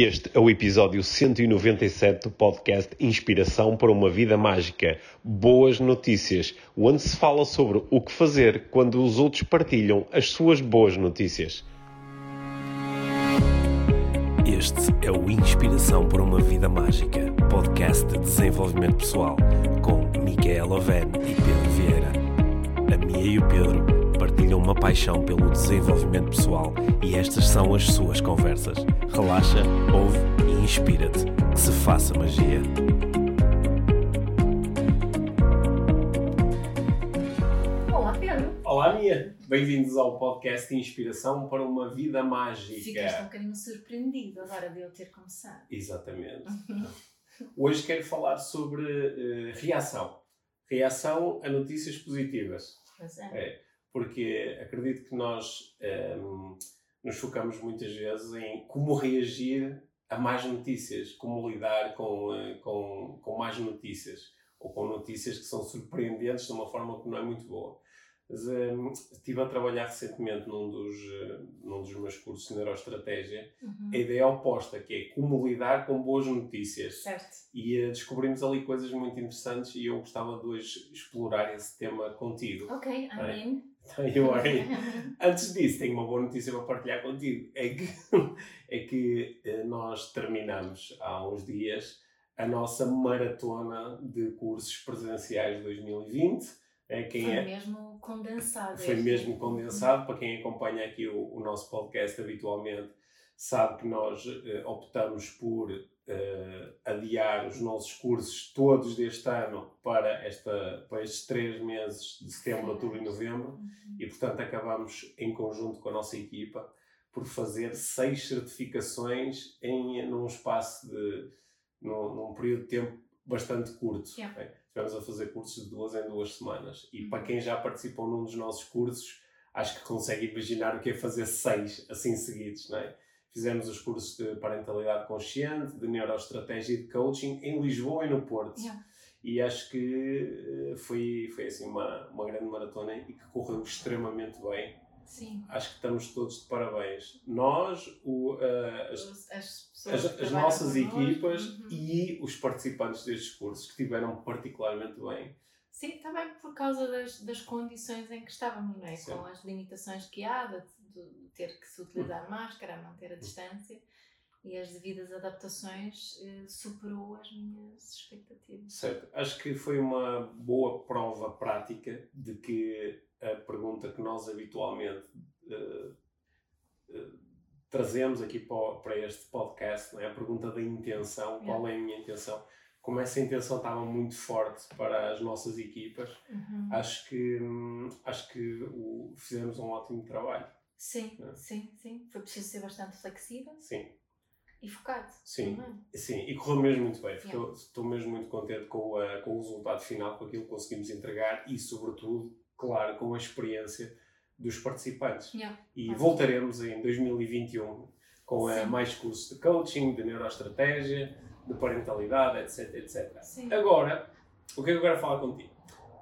Este é o episódio 197 do podcast Inspiração para uma Vida Mágica. Boas notícias, onde se fala sobre o que fazer quando os outros partilham as suas boas notícias. Este é o Inspiração para uma Vida Mágica, podcast de desenvolvimento pessoal, com Micaela Oven e Pedro Vieira. A Mia e o Pedro partilham uma paixão pelo desenvolvimento pessoal e estas são as suas conversas. Relaxa, ouve e inspira-te. Que se faça magia. Olá, Pedro. Olá, Mia. Bem-vindos ao podcast Inspiração para uma Vida Mágica. Ficaste um bocadinho surpreendido agora de eu ter começado. Exatamente. Hoje quero falar sobre uh, reação. Reação a notícias positivas. Pois é. é porque acredito que nós um, ehm, nos focamos muitas vezes em como reagir a mais notícias, como lidar com, eh, com, com mais notícias, ou com notícias que são surpreendentes de uma forma que não é muito boa. Mas, um, estive a trabalhar recentemente num dos, uh, num dos meus cursos de neuroestratégia uhum. a ideia oposta, que é como lidar com boas notícias. Certo. E uh, descobrimos ali coisas muito interessantes e eu gostava de hoje explorar esse tema contigo. Ok, I'm é? in. Antes disso, tenho uma boa notícia para partilhar contigo. É que, é que eh, nós terminamos há uns dias a nossa maratona de cursos presenciais de 2020. É, quem foi é, mesmo condensado. Foi mesmo condensado. Para quem acompanha aqui o, o nosso podcast habitualmente, sabe que nós uh, optamos por uh, adiar os nossos cursos todos deste ano para, esta, para estes três meses de setembro, outubro e novembro uhum. e, portanto, acabamos em conjunto com a nossa equipa por fazer seis certificações em num espaço de num, num período de tempo bastante curto. Yeah. Estivemos a fazer cursos de duas em duas semanas e para quem já participou num dos nossos cursos acho que consegue imaginar o que é fazer seis assim seguidos, não é? Fizemos os cursos de parentalidade consciente, de neuroestratégia e de coaching em Lisboa e no Porto. Yeah. E acho que eh, foi, foi assim uma, uma grande maratona e que correu extremamente bem. Sim. Acho que estamos todos de parabéns. Nós, o, uh, as, as, as, as nossas equipas uhum. e os participantes destes cursos que tiveram particularmente bem. Sim, também por causa das, das condições em que estávamos, não é? Sim. Com as limitações que há, de, de, ter que se utilizar máscara, manter a distância e as devidas adaptações eh, superou as minhas expectativas. Certo. Acho que foi uma boa prova prática de que a pergunta que nós habitualmente uh, uh, trazemos aqui para, este podcast, é? a pergunta da intenção, qual é a minha intenção? como essa intenção estava muito forte para as nossas equipas, uhum. acho que, acho que o, fizemos um ótimo trabalho. Sim, é? sim, sim. Foi preciso ser bastante flexível. Sim. E focado. Sim, sim. E correu mesmo muito bem. Yeah. Estou mesmo muito contente com, a, com o resultado final, com aquilo que conseguimos entregar e, sobretudo, claro, com a experiência dos participantes. Yeah. E voltaremos em 2021 com a, mais cursos de coaching, de neuroestratégia, de parentalidade, etc, etc. Sim. Agora, o que é que eu quero falar contigo?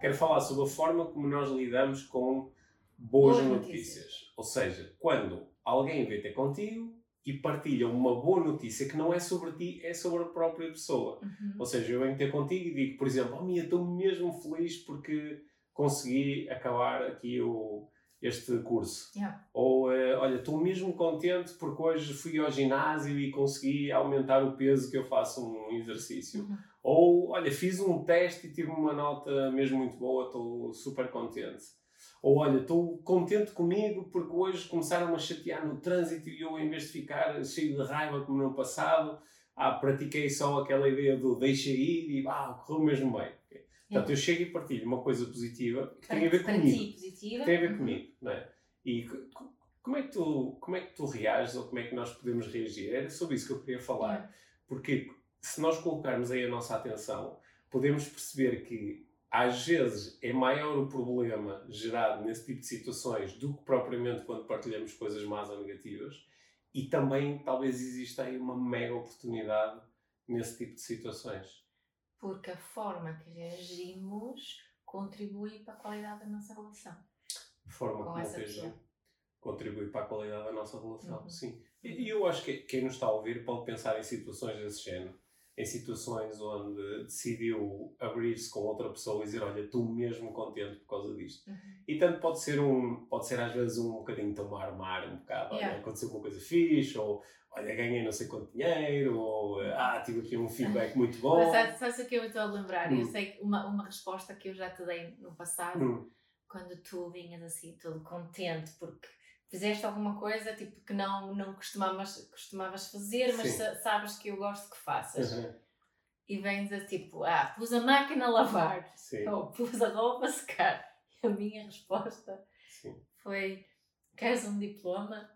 Quero falar sobre a forma como nós lidamos com boas, boas notícias. notícias. Ou seja, quando alguém vem ter contigo e partilha uma boa notícia que não é sobre ti, é sobre a própria pessoa. Uhum. Ou seja, eu venho ter contigo e digo, por exemplo, oh Mia, estou mesmo feliz porque consegui acabar aqui o, este curso. Yeah. Ou, uh, olha, estou mesmo contente porque hoje fui ao ginásio e consegui aumentar o peso que eu faço um exercício. Uhum. Ou, olha, fiz um teste e tive uma nota mesmo muito boa, estou super contente. Ou, olha, estou contente comigo porque hoje começaram a chatear no trânsito e eu, em vez de ficar cheio de raiva como no passado, ah, pratiquei só aquela ideia do deixa ir e ah, correu mesmo bem. Portanto, eu chego e partilho uma coisa positiva que tem a ver comigo. Ti, positiva. Tem a ver comigo, não é? E como é, que tu, como é que tu reages ou como é que nós podemos reagir? Era sobre isso que eu queria falar. Porque se nós colocarmos aí a nossa atenção, podemos perceber que às vezes é maior o problema gerado nesse tipo de situações do que propriamente quando partilhamos coisas más ou negativas. E também talvez exista aí uma mega oportunidade nesse tipo de situações porque a forma que reagimos contribui para a qualidade da nossa relação. A forma como reagimos contribui para a qualidade da nossa relação, uhum. sim. E eu acho que quem nos está a ouvir pode pensar em situações desse género. Em situações onde decidiu abrir-se com outra pessoa e dizer: Olha, estou mesmo contente por causa disto. Uhum. E tanto pode ser um, pode ser às vezes um bocadinho tomar mar um bocado. Yeah. Olha, aconteceu uma coisa fixe, ou olha, ganhei não sei quanto dinheiro, ou ah, tive aqui um feedback muito bom. Mas sabes, sabes o que eu estou a lembrar? Eu Hum. sei que uma, uma resposta que eu já te dei no passado, Hum, quando tu vinhas assim todo contente porque fizeste alguma coisa tipo que não, não costumavas, costumavas fazer, mas sa- sabes que eu gosto que faças. uhum, E vens a tipo, ah, pus a máquina a lavar, Sim, ou pus a roupa a secar. E a minha resposta sim. foi: queres um diploma?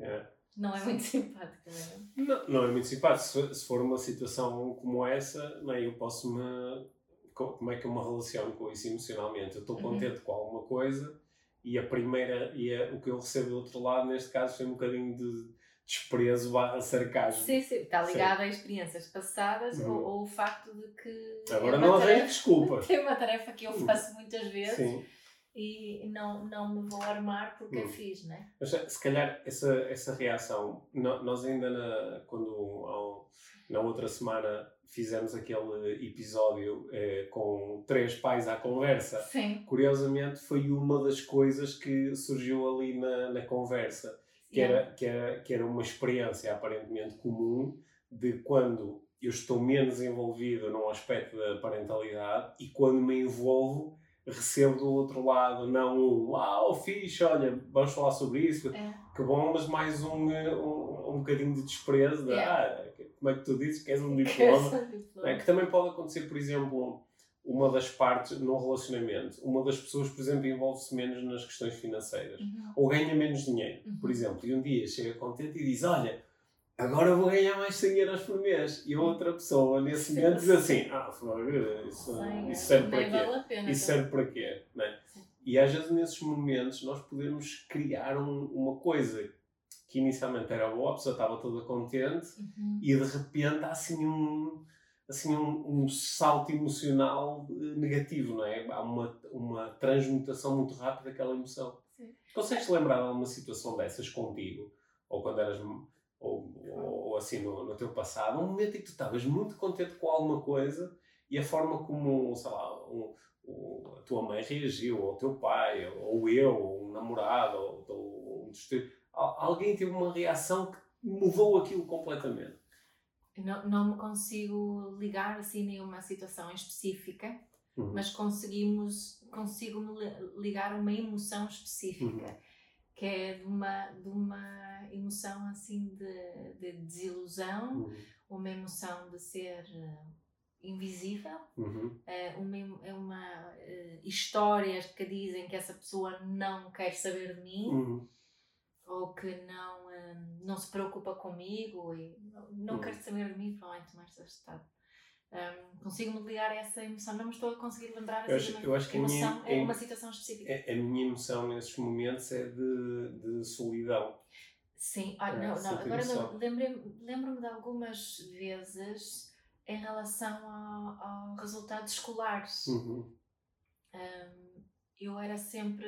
é. Não é muito simpática, não é? Não, não é muito simpático. Se, for uma situação como essa, não é? eu posso me. co- Como é que eu me relaciono com isso emocionalmente? Eu estou Uhum. contente com alguma coisa e a primeira. E a- o que eu recebo do outro lado, neste caso, foi um bocadinho de desprezo barra sarcasmo. Sim, sim, está ligado a experiências passadas Uhum. ou, ou o facto de que. Agora é não tarefa- desculpas. Tem uma tarefa que eu Hum. faço muitas vezes Sim. e não, não me vou armar porque Hum. a fiz, não é? Mas se calhar essa, essa reação, nós ainda na, quando um- na outra semana fizemos aquele episódio eh, com três pais à conversa, Sim. curiosamente foi uma das coisas que surgiu ali na, na conversa, que, Yeah. era, que, era, que era uma experiência aparentemente comum de quando eu estou menos envolvido num aspecto da parentalidade e quando me envolvo recebo do outro lado não um uau, fixe, olha, vamos falar sobre isso, É. que bom, mas mais um, eh, um, um bocadinho de desprezo de, Yeah. ah, como é que tu dizes, queres um diploma? Queres um Não é? diploma? Que também pode acontecer, por exemplo, uma das partes num relacionamento, uma das pessoas, por exemplo, envolve-se menos nas questões financeiras Uhum. ou ganha menos dinheiro, Uhum. por exemplo, e um dia chega contente e diz: Olha, agora vou ganhar mais 100 euros por mês. E outra pessoa, nesse momento, diz assim: Ah, isso, Sim, isso serve para quê? pena. Isso serve para quê? É? E às vezes nesses momentos nós podemos criar um- uma coisa que inicialmente era boa, a pessoa estava toda contente Uhum. e de repente há assim um, assim um, um salto emocional eh, negativo, não é? Há uma, uma transmutação muito rápida daquela emoção. Sim. Consegues lembrar de alguma situação dessas contigo? Ou quando eras. Ou, ou, ou assim no, no teu passado? Um momento em que tu estavas muito contente com alguma coisa e a forma como, sei lá, um, o- a tua mãe reagiu, ou o teu pai, ou eu, ou um namorado, ou, ou um dos teus- alguém teve uma reação que mudou aquilo completamente. Não, não me consigo ligar assim nenhuma situação específica, Uhum. mas conseguimos consigo me li- ligar a uma emoção específica Uhum. que é de uma de uma emoção assim de, de desilusão Uhum. uma emoção de ser eh, invisível Uhum. é uma, é uma eh, histórias que dizem que essa pessoa não quer saber de mim Uhum. Ou que não eh, não se preocupa comigo e não, Uhum. quer saber de mim provavelmente mais deste estado Um, consigo-me ligar a essa emoção não me estou a conseguir lembrar Eu assim, acho- eu acho que a minha- emoção é em- uma situação específica A, a minha emoção nesses momentos é de, de solidão. Sim, ah, É, não, agora lembro-me de algumas vezes em relação ao resultados escolares. Uhum. Um, eu era sempre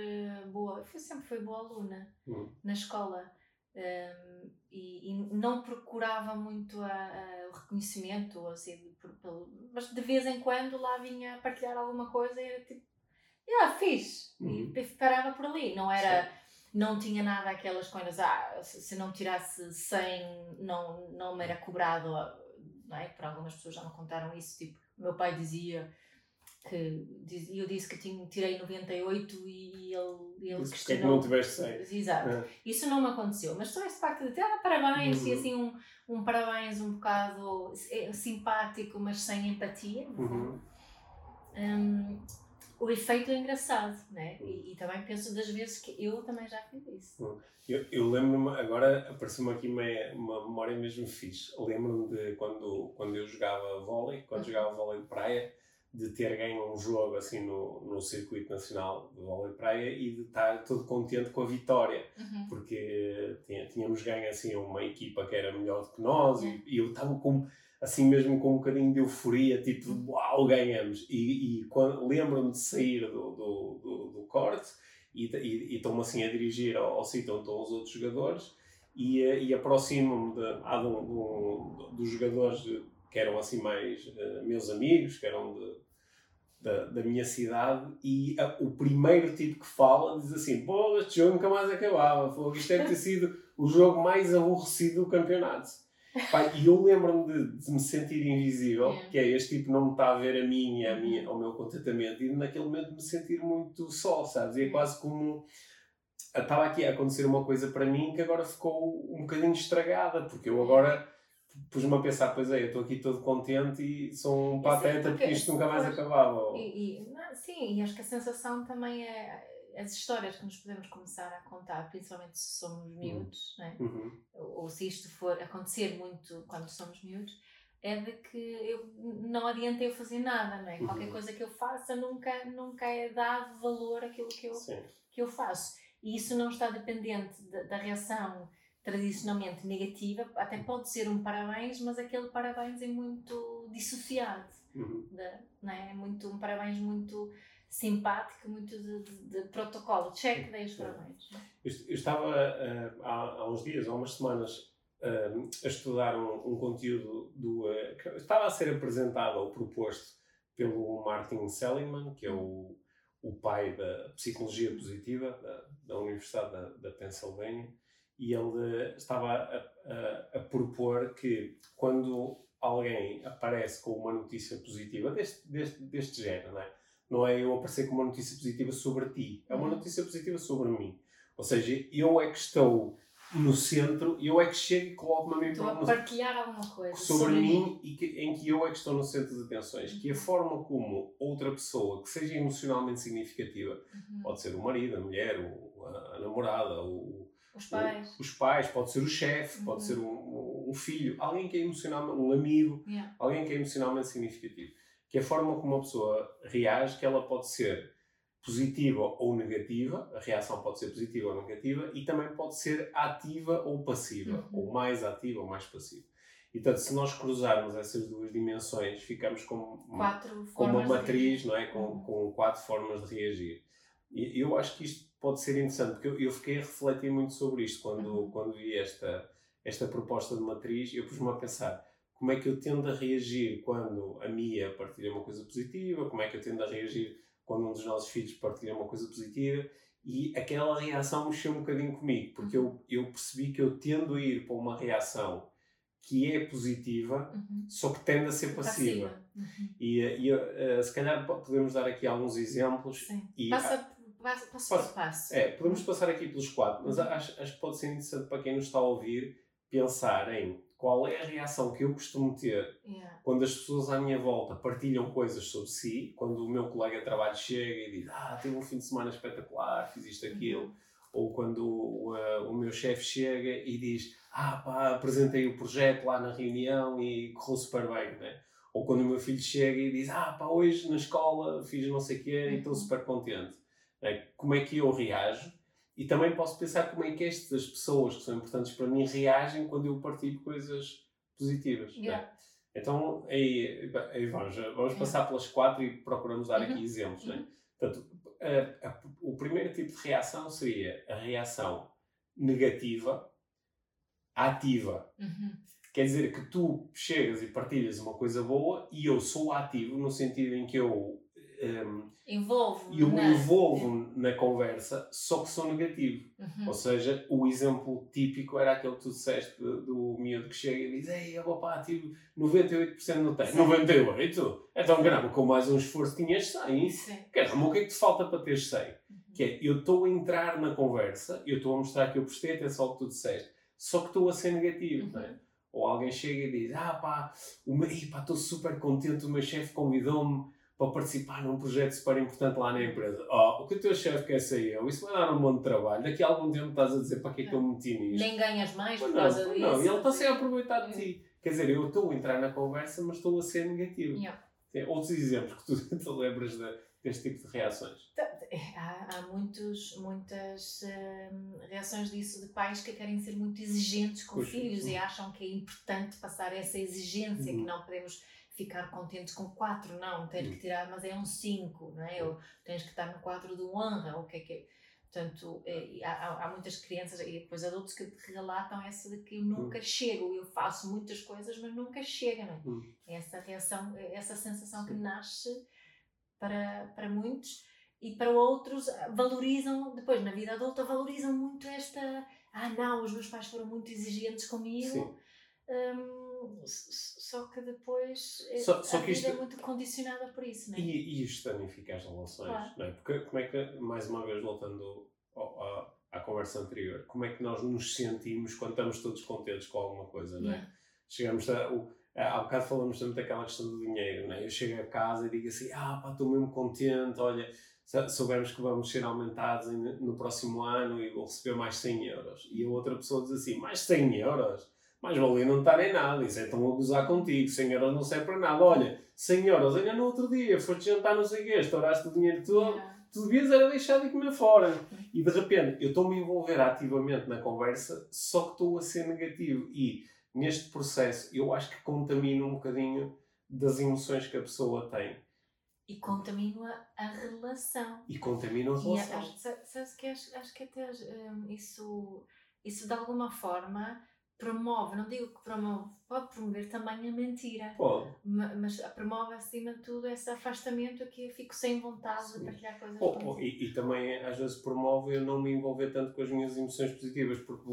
boa, sempre fui boa aluna Uhum. na escola um, e, e não procurava muito a- a- o reconhecimento, assim, por- pelo- mas de vez em quando lá vinha partilhar alguma coisa e era tipo, ah, fiz, Uhum. e parava por ali, não era não tinha nada aquelas coisas, ah, se não tirasse 100 não, não me era cobrado, não é? Por algumas pessoas já me contaram isso, tipo, meu pai dizia que eu disse que tinha, tirei 98 e ele, ele Disse, "Porquê é que questionou. não tiveste 100?" Exato. É. Isso não me aconteceu, mas só esse facto de ter ah, parabéns e Uhum. assim um, um parabéns um bocado eh, simpático, mas sem empatia. Uhum. Hum, o efeito é engraçado, né? E, e também penso das vezes que eu também já fiz isso. Eu, eu lembro-me, agora apareceu-me aqui uma, uma memória mesmo fixe. Lembro-me de quando, quando eu jogava vôlei, quando Uhum. jogava vôlei de praia, de ter ganho um jogo assim no, no circuito nacional de vôlei praia e de estar todo contente com a vitória. Uhum. porque tinha- tínhamos ganho assim uma equipa que era melhor do que nós Yeah. e, e eu estava com assim mesmo com um bocadinho de euforia tipo Uhum. uau ganhamos e, e quando lembro-me de sair do, do, do, do corte e e- e estou-me assim a dirigir ao, ao sítio onde estão os outros jogadores e, e aproximo-me de, ah, de, de, dos jogadores que eram assim mais uh, meus amigos, que eram de, da, da minha cidade, e a, o primeiro tipo que fala diz assim: pô, este jogo nunca mais acabava, Pô, isto deve ter sido o jogo mais aborrecido do campeonato. Pai, e eu lembro-me de, de, me sentir invisível, que é este tipo não me está a ver a mim e a minha, ao meu contentamento, e naquele momento me sentir muito só, sabes? E é quase como estava aqui a acontecer uma coisa para mim que agora ficou um bocadinho estragada, porque eu agora pus-me a pensar, pois é, eu estou aqui todo contente e sou um pateta porque, isto nunca mais acabava. E, e, não, sim, e acho que a sensação também é as histórias que nos podemos começar a contar, principalmente se somos uhum. miúdos, né? uhum. ou, ou se isto for acontecer muito quando somos miúdos, é de que eu, não adianta eu fazer nada, não é? Uhum. Qualquer coisa que eu faça nunca, nunca é dado valor àquilo que eu, que eu faço. E isso não está dependente da, da reação tradicionalmente negativa, até pode ser um parabéns, mas aquele parabéns é muito dissociado, uhum. de, não é? é muito, um parabéns muito simpático, muito de, de, de protocolo, check, dei os parabéns. Eu, eu estava uh, há, há, uns dias, há umas semanas, uh, a estudar um, um conteúdo do, uh, que estava a ser apresentado ou proposto pelo Martin Seligman, que é o, o pai da psicologia positiva da, da Universidade da, da Pennsylvania, e ele estava a, a, a, propor que quando alguém aparece com uma notícia positiva deste, deste, deste género, não é? não é eu aparecer com uma notícia positiva sobre ti, é uma uhum. notícia positiva sobre mim. Ou seja, eu é que estou no centro eu é que chego e coloco-me a mim Estou a partilhar alguma coisa sobre, sobre mim e que, em que eu é que estou no centro das atenções. Uhum. Que a uhum. forma como outra pessoa que seja emocionalmente significativa, uhum. pode ser o marido, a mulher, o, a, a namorada, o, os pais. os pais, pode ser o chefe, uhum. pode ser um, um, filho, alguém que é emocionalmente, um amigo, yeah. alguém que é emocionalmente significativo. Que a forma como uma pessoa reage, que ela pode ser positiva ou negativa, a reação pode ser positiva ou negativa, e também pode ser ativa ou passiva, uhum. ou mais ativa ou mais passiva. E, portanto, se nós cruzarmos essas duas dimensões, ficamos com, quatro com uma matriz, não é? Com, uhum. com quatro formas de reagir. E eu acho que isto pode ser interessante, porque eu, eu fiquei a refletir muito sobre isto quando, uhum. quando vi esta, esta proposta de matriz. Eu pus-me a pensar como é que eu tendo a reagir quando a Mia partilha uma coisa positiva, como é que eu tendo a reagir quando um dos nossos filhos partilha uma coisa positiva. E aquela reação mexeu um bocadinho comigo, porque eu, eu percebi que eu tendo a ir para uma reação que é positiva, uhum. só que tende a ser passiva. passiva. Uhum. E, e uh, se calhar podemos dar aqui alguns exemplos. Sim. E, Passa passo, passo por passo. É, podemos passar aqui pelos quatro, mas uhum. acho, acho que pode ser interessante para quem nos está a ouvir pensar em qual é a reação que eu costumo ter yeah. quando as pessoas à minha volta partilham coisas sobre si, quando o meu colega de trabalho chega e diz ah, tive um fim de semana espetacular, fiz isto, aquilo, uhum. ou quando o, uh, o meu chefe chega e diz ah pá, apresentei o projeto lá na reunião e correu super bem, né? ou quando o meu filho chega e diz ah pá, hoje na escola fiz não sei o quê uhum. e estou uhum. super contente. Como é que eu reajo e também posso pensar como é que estas pessoas que são importantes para mim reagem quando eu partilho coisas positivas. É? Yeah. Então, aí, aí vamos, vamos passar pelas quatro e procuramos dar aqui uhum. exemplos. Né? Portanto, a, a, o primeiro tipo de reação seria a reação negativa, ativa. Uhum. Quer dizer que tu chegas e partilhas uma coisa boa e eu sou ativo no sentido em que eu um, envolvo eu me envolvo na conversa, só que sou negativo. Uhum. Ou seja, o exemplo típico era aquele que tu disseste do, do miúdo que chega e diz: Ei, papá, tive 98% no tempo. 98%? É tão grave, com mais um esforço tinhas 100. Sim. Caramba, o que é que te falta para ter 100? Uhum. Que é, eu estou a entrar na conversa, eu estou a mostrar que eu prestei atenção ao que tu disseste, só que estou a ser negativo, uhum. não é? Ou alguém chega e diz: Ah, pá, estou super contente, o meu chefe convidou-me para participar num projeto super importante lá na empresa. Oh, o que o teu chefe quer ser eu, isso vai dar um monte de trabalho. Daqui a algum tempo estás a dizer para que é que eu me meti nisto. Nem ganhas mais por causa não, disso. Não, e ele está sempre a aproveitar de ti. Quer dizer, eu estou a entrar na conversa, mas estou a ser negativo. Yeah. Tem outros exemplos que tu lembras de, deste tipo de reações? Tá, há, há muitos, muitas hum, reações disso de pais que querem ser muito exigentes com os filhos e acham que é importante passar essa exigência, uhum. que não podemos ficar contentes com 4, não, tens que tirar, mas é um 5, não é? Ou tens que estar no quadro do honra, o que é que é? Portanto, é, há, há, muitas crianças e depois adultos que relatam essa de que eu nunca hum. chego, eu faço muitas coisas, mas nunca chega, não é? Hum. Essa reação, essa sensação Sim. que nasce para, para muitos e para outros valorizam, depois na vida adulta, valorizam muito esta. Ah, não, os meus pais foram muito exigentes comigo. Um, só que depois é, só, só a vida isto... é muito condicionada por isso, não é? E, e isto danifica as relações, claro. não é? Porque como é que, mais uma vez voltando ao, à, à, conversa anterior, como é que nós nos sentimos quando estamos todos contentes com alguma coisa, não é? Yeah. Chegamos a. O, há bocado falamos também daquela questão do dinheiro, não é? Eu chego a casa e digo assim: ah, pá, estou mesmo contente, olha, soubermos que vamos ser aumentados no próximo ano e vou receber mais 100 euros. E a outra pessoa diz assim: mais 100 euros? Mais valia não estar em nada, isso é tão a gozar contigo, 100 euros não serve para nada. Olha, 100 euros, ainda no outro dia, foste jantar não sei o quê, estouraste o dinheiro todo, yeah. tu devias era deixar de comer fora. E de repente, eu estou-me a envolver ativamente na conversa, só que estou a ser negativo. E neste processo, eu acho que contamino um bocadinho das emoções que a pessoa tem. E contamina a relação. E contamina a relação. E acho, sabes que acho, acho que até um, isso, isso de alguma forma promove, não digo que promove, pode promover também a mentira. Pode. Mas promove acima de tudo esse afastamento que eu fico sem vontade Sim. de partilhar coisas oh, oh, e, e, também às vezes promove eu não me envolver tanto com as minhas emoções positivas, porque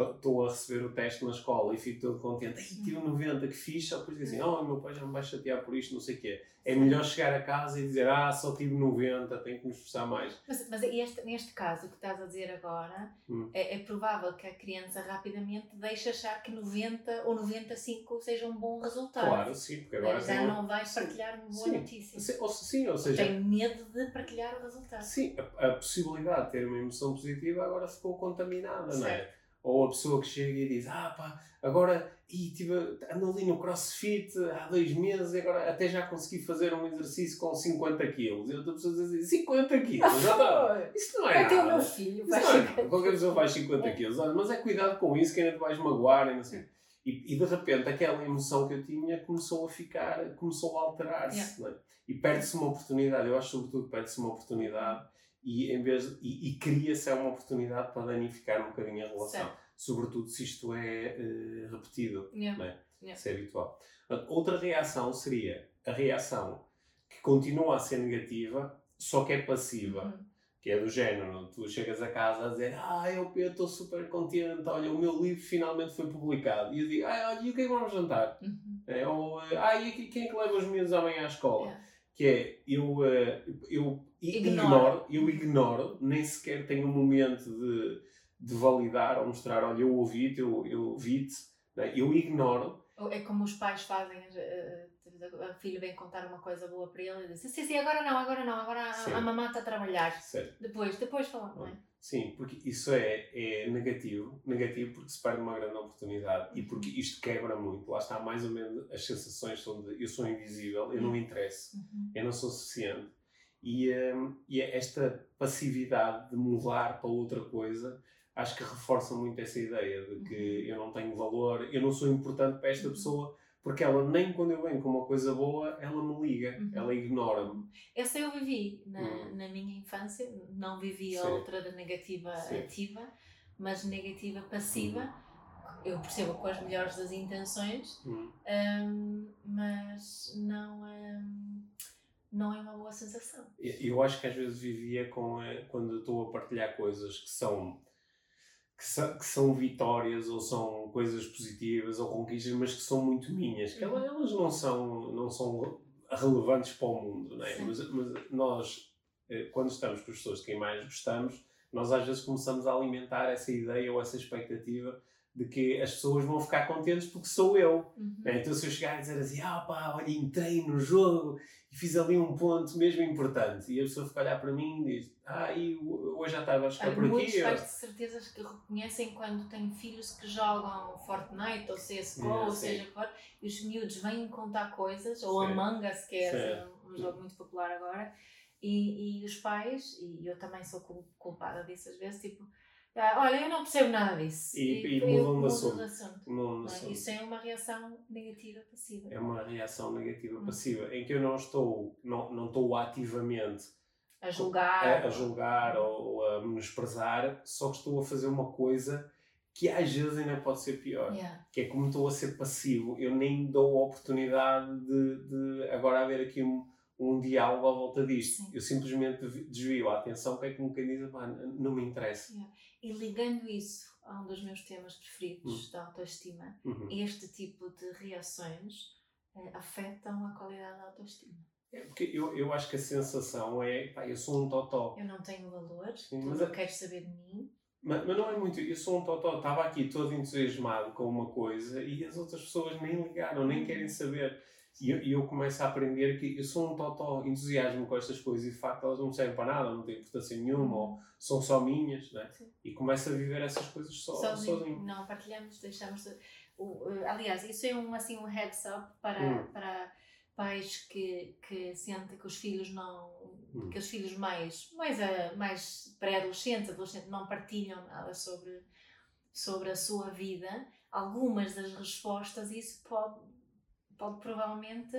estou a receber o teste na escola e fico todo contente. Ei, tive 90, que fixe, só depois dizem, oh, meu pai já me vai chatear por isto, não sei o quê. É melhor chegar a casa e dizer, ah, só tive 90, tenho que me esforçar mais. Mas, mas este, neste caso, o que estás a dizer agora, hum. é, é, provável que a criança rapidamente deixe achar que 90 ou 95 seja um bom resultado. Claro, sim, porque agora já não vai partilhar uma boa sim. notícia. Sim, ou, sim, ou seja... Tem medo de partilhar o resultado. Sim, a, a possibilidade de ter uma emoção positiva agora ficou contaminada, certo. não é? Ou a pessoa que chega e diz, ah pá, agora e tive, ando ali no crossfit há dois meses e agora até já consegui fazer um exercício com 50 quilos. E outra pessoa diz assim, 50 quilos? Já tá. Isso não é, é nada. O meu filho. Não é, qualquer pessoa faz 50 é. quilos. Olha, mas é cuidado com isso, que ainda te vais magoar e não sei. E, e, de repente aquela emoção que eu tinha começou a ficar, começou a alterar-se. Yeah. É? E perde-se uma oportunidade. Eu acho sobretudo que perde-se uma oportunidade e, em vez e, e cria-se uma oportunidade para danificar um bocadinho a relação. Certo sobretudo se isto é uh, repetido, yeah. é? Yeah. se é habitual. Outra reação seria a reação que continua a ser negativa, só que é passiva. Uhum. Que é do género, tu chegas a casa a dizer Ah, eu estou super contente, olha, o meu livro finalmente foi publicado. E eu digo, ah, olha, e o que é que vamos jantar? Uhum. É, ou, ah, e quem é que leva os meus amanhã à escola? Yeah. Que é, eu, eh, eu ignoro, eu ignoro, nem sequer tenho um momento de de validar ou mostrar, olha, eu ouvi-te, eu, eu vi-te, né? eu ignoro. É como os pais fazem, a filha vem contar uma coisa boa para ele e diz, sim, sim, agora não, agora não, agora a, a mamãe está a trabalhar. Certo. Depois, depois falamos, não é? Sim, porque isso é, é negativo, negativo porque se perde uma grande oportunidade uhum. e porque isto quebra muito. Lá está mais ou menos as sensações são de eu sou invisível, eu não me interesso, uhum. eu não sou suficiente. E, um, e é esta passividade de mudar para outra coisa acho que reforça muito essa ideia de que uhum. eu não tenho valor, eu não sou importante para esta uhum. pessoa, porque ela nem quando eu venho com uma coisa boa, ela me liga, uhum. ela ignora-me. Essa eu vivi na, uhum. na minha infância, não vivi a Sim. outra da negativa Sim. ativa, mas negativa passiva. Uhum. Eu percebo com as melhores das intenções, uhum. um, mas não. Um, não é uma boa sensação. Eu acho que às vezes vivia com eh, quando estou a partilhar coisas que são que, são, que são vitórias ou são coisas positivas ou conquistas, mas que são muito minhas, que elas, elas não, são, não são relevantes para o mundo, não é? Mas, mas, nós, eh, quando estamos com as pessoas de quem mais gostamos, nós às vezes começamos a alimentar essa ideia ou essa expectativa de que as pessoas vão ficar contentes porque sou eu. Uhum. Né? Então, se eu chegar a dizer assim, ah pá, olha, entrei no jogo e fiz ali um ponto mesmo importante, e a pessoa fica a olhar para mim e diz, ah, e hoje já estava a chegar por aqui. Muitos pais de certeza que reconhecem quando têm filhos que jogam Fortnite ou CSGO, é, ou seja que for, e os miúdos vêm contar coisas, ou sim. Among Us, que é um, jogo muito popular agora, e, e os pais, e eu também sou culpada disso às vezes, tipo olha, eu não percebo nada disso. E, e, e mudam de assunto. Mudam de assunto. Isso é uma reação negativa passiva. É uma reação negativa hum. passiva, em que eu não estou, não, não estou ativamente a julgar, a, a julgar ou, ou a menosprezar, só que estou a fazer uma coisa que às vezes ainda pode ser pior. Yeah. Que é como estou a ser passivo, eu nem dou a oportunidade de, de agora haver aqui um, um diálogo à volta disto. Sim. Eu simplesmente desvio a atenção, que é quem diz, "Pá, não me interessa. Yeah. E ligando isso a um dos meus temas preferidos da autoestima, Uhum. este tipo de reações eh, afetam a qualidade da autoestima. É porque eu, eu acho que a sensação é, pá, eu sou um totó. Eu não tenho valor, Sim, tu mas não é- queres saber de mim. Mas, mas não é muito, eu sou um totó, estava aqui todo entusiasmado com uma coisa e as outras pessoas nem ligaram, nem querem saber. E eu, eu começo a aprender que eu sou um totó, entusiasmo com estas coisas e de facto elas não me servem para nada, não têm importância nenhuma, ou são só minhas, né? Sim. E começo a viver essas coisas só, sozinho. sozinho. Não partilhamos, deixamos. de- o- eh, aliás, isso é um, assim, um heads up para, Hum. para pais que, que sentem que os filhos não. Hum. que os filhos mais, mais, a- mais pré-adolescentes, adolescentes, não partilham nada sobre, sobre a sua vida. Algumas das respostas, isso pode, pode provavelmente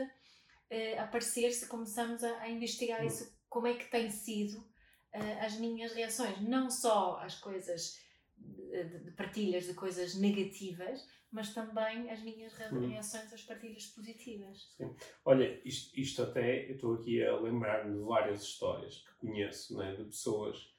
eh, aparecer se começamos a, a investigar Hum. isso, como é que tem sido eh, as minhas reações, não só as coisas de, de partilhas de coisas negativas, mas também as minhas Hum. reações às partilhas positivas. Olha, isto, isto até, eu estou aqui a lembrar-me de várias histórias que conheço, né, de pessoas